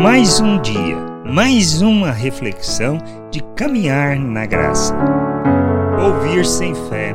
Mais um dia, mais uma reflexão de caminhar na graça. Ouvir sem fé.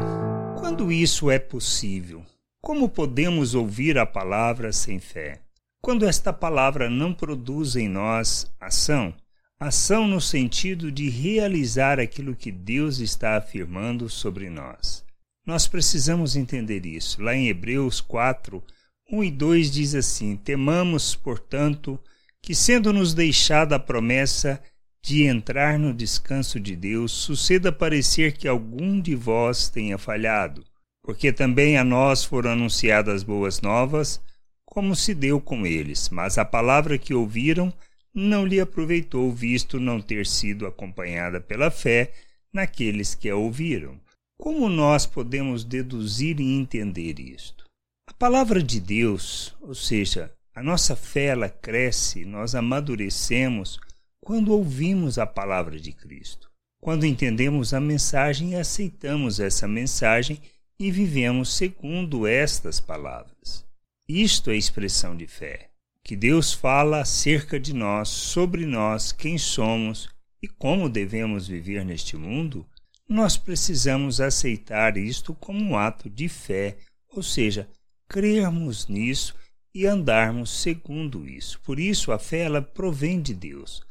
Quando isso é possível? Como podemos ouvir a palavra sem fé? Quando esta palavra não produz em nós ação, ação no sentido de realizar aquilo que Deus está afirmando sobre nós. Nós precisamos entender isso. Lá em Hebreus 4, 1 e 2 diz assim: Temamos, portanto, que, sendo-nos deixada a promessa de entrar no descanso de Deus, suceda parecer que algum de vós tenha falhado, porque também a nós foram anunciadas boas novas, como se deu com eles, mas a palavra que ouviram não lhe aproveitou, visto não ter sido acompanhada pela fé naqueles que a ouviram. Como nós podemos deduzir e entender isto? A palavra de Deus, ou seja, a nossa fé ela cresce, nós amadurecemos quando ouvimos a palavra de Cristo. Quando entendemos a mensagem e aceitamos essa mensagem e vivemos segundo estas palavras. Isto é expressão de fé. Que Deus fala acerca de nós, sobre nós, quem somos e como devemos viver neste mundo, nós precisamos aceitar isto como um ato de fé, ou seja, crermos nisso e andarmos segundo isso. Por isso a fé ela provém de Deus.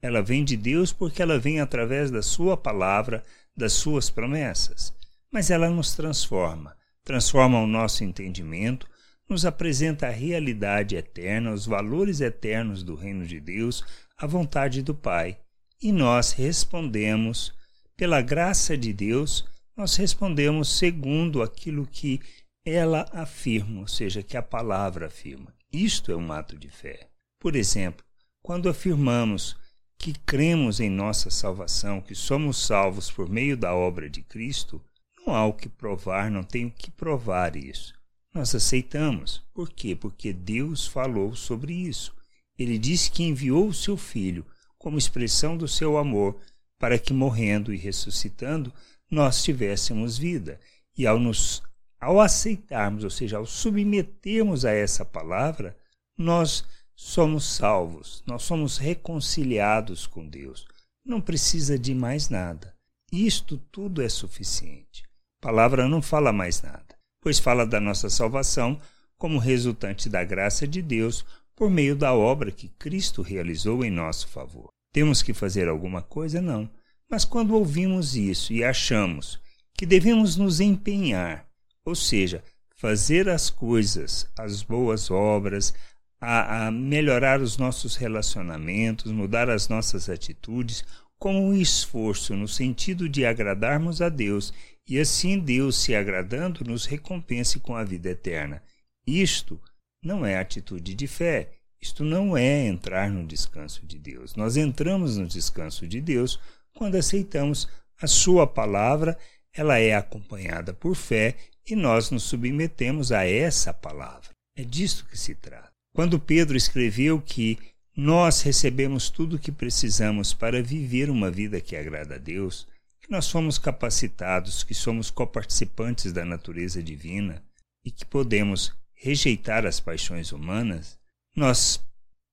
Ela vem de Deus porque ela vem através da sua palavra, das suas promessas. Mas ela nos transforma, transforma o nosso entendimento, nos apresenta a realidade eterna, os valores eternos do reino de Deus, a vontade do Pai. E nós respondemos, pela graça de Deus, nós respondemos segundo aquilo que ela afirma, ou seja, que a palavra afirma. Isto é um ato de fé. Por exemplo, quando afirmamos que cremos em nossa salvação, que somos salvos por meio da obra de Cristo, não há o que provar, não tem o que provar isso. Nós aceitamos. Por quê? Porque Deus falou sobre isso. Ele disse que enviou o seu Filho como expressão do seu amor para que, morrendo e ressuscitando, nós tivéssemos vida. E ao nos ao aceitarmos, ou seja, ao submetermos a essa palavra, nós somos salvos, nós somos reconciliados com Deus. Não precisa de mais nada. Isto tudo é suficiente. A palavra não fala mais nada, pois fala da nossa salvação como resultante da graça de Deus por meio da obra que Cristo realizou em nosso favor. Temos que fazer alguma coisa? Não. Mas quando ouvimos isso e achamos que devemos nos empenhar ou seja, fazer as coisas, as boas obras, a, a, melhorar os nossos relacionamentos, mudar as nossas atitudes, com um esforço no sentido de agradarmos a Deus e assim Deus, se agradando, nos recompense com a vida eterna. Isto não é atitude de fé, isto não é entrar no descanso de Deus. Nós entramos no descanso de Deus quando aceitamos a Sua palavra, ela é acompanhada por fé e nós nos submetemos a essa palavra. É disso que se trata. Quando Pedro escreveu que nós recebemos tudo o que precisamos para viver uma vida que agrada a Deus, que nós somos capacitados, que somos coparticipantes da natureza divina e que podemos rejeitar as paixões humanas, nós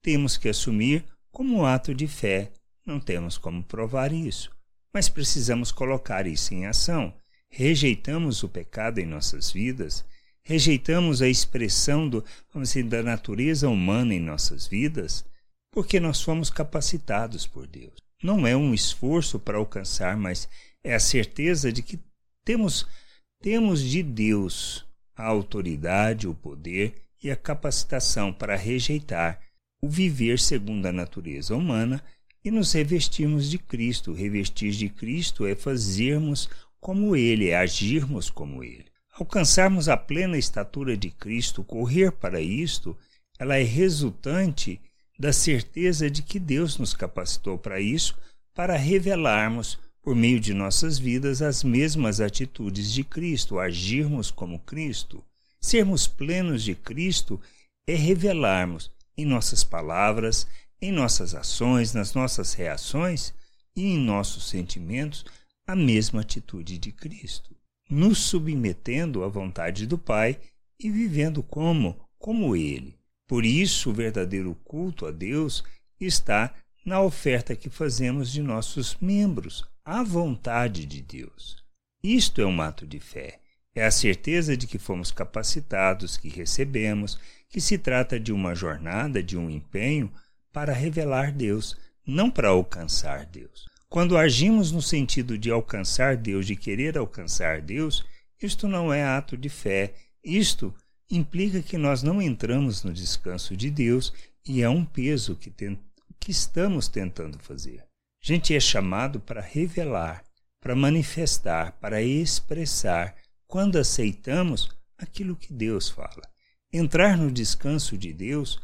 temos que assumir como um ato de fé. Não temos como provar isso, mas precisamos colocar isso em ação rejeitamos o pecado em nossas vidas, rejeitamos a expressão do, vamos dizer, da natureza humana em nossas vidas, porque nós fomos capacitados por Deus. Não é um esforço para alcançar, mas é a certeza de que temos, temos de Deus a autoridade, o poder e a capacitação para rejeitar o viver segundo a natureza humana e nos revestirmos de Cristo. Revestir de Cristo é fazermos como Ele, agirmos como Ele. Alcançarmos a plena estatura de Cristo, correr para isto, ela é resultante da certeza de que Deus nos capacitou para isso, para revelarmos, por meio de nossas vidas, as mesmas atitudes de Cristo, agirmos como Cristo. Sermos plenos de Cristo é revelarmos em nossas palavras, em nossas ações, nas nossas reações e em nossos sentimentos a mesma atitude de Cristo, nos submetendo à vontade do Pai e vivendo como como ele. Por isso, o verdadeiro culto a Deus está na oferta que fazemos de nossos membros, à vontade de Deus. Isto é um ato de fé. É a certeza de que fomos capacitados, que recebemos, que se trata de uma jornada, de um empenho para revelar Deus, não para alcançar Deus. Quando agimos no sentido de alcançar Deus, de querer alcançar Deus, isto não é ato de fé. Isto implica que nós não entramos no descanso de Deus e é um peso que, que estamos tentando fazer. A gente é chamado para revelar, para manifestar, para expressar, quando aceitamos aquilo que Deus fala. Entrar no descanso de Deus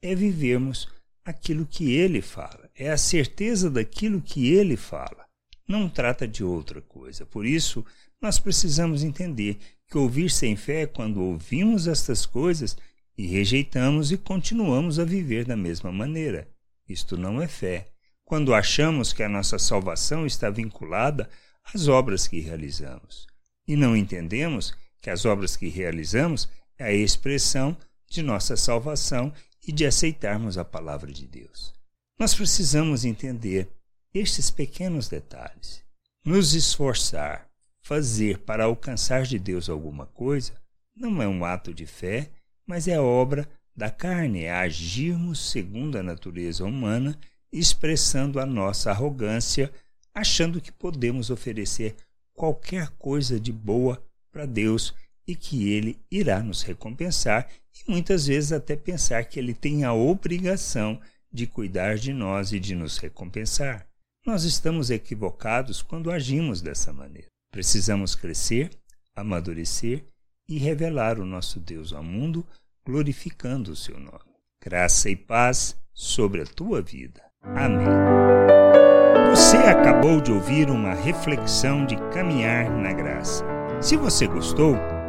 é vivermos aquilo que ele fala, é a certeza daquilo que ele fala. Não trata de outra coisa. Por isso, nós precisamos entender que ouvir sem fé é quando ouvimos estas coisas e rejeitamos e continuamos a viver da mesma maneira. Isto não é fé. Quando achamos que a nossa salvação está vinculada às obras que realizamos e não entendemos que as obras que realizamos é a expressão de nossa salvação e de aceitarmos a palavra de Deus. Nós precisamos entender estes pequenos detalhes. Nos esforçar, fazer para alcançar de Deus alguma coisa, não é um ato de fé, mas é obra da carne, é agirmos segundo a natureza humana, expressando a nossa arrogância, achando que podemos oferecer qualquer coisa de boa para Deus e que ele irá nos recompensar e muitas vezes até pensar que ele tem a obrigação de cuidar de nós e de nos recompensar. Nós estamos equivocados quando agimos dessa maneira. Precisamos crescer, amadurecer e revelar o nosso Deus ao mundo, glorificando o seu nome. Graça e paz sobre a tua vida. Amém. Você acabou de ouvir uma reflexão de caminhar na graça. Se você gostou,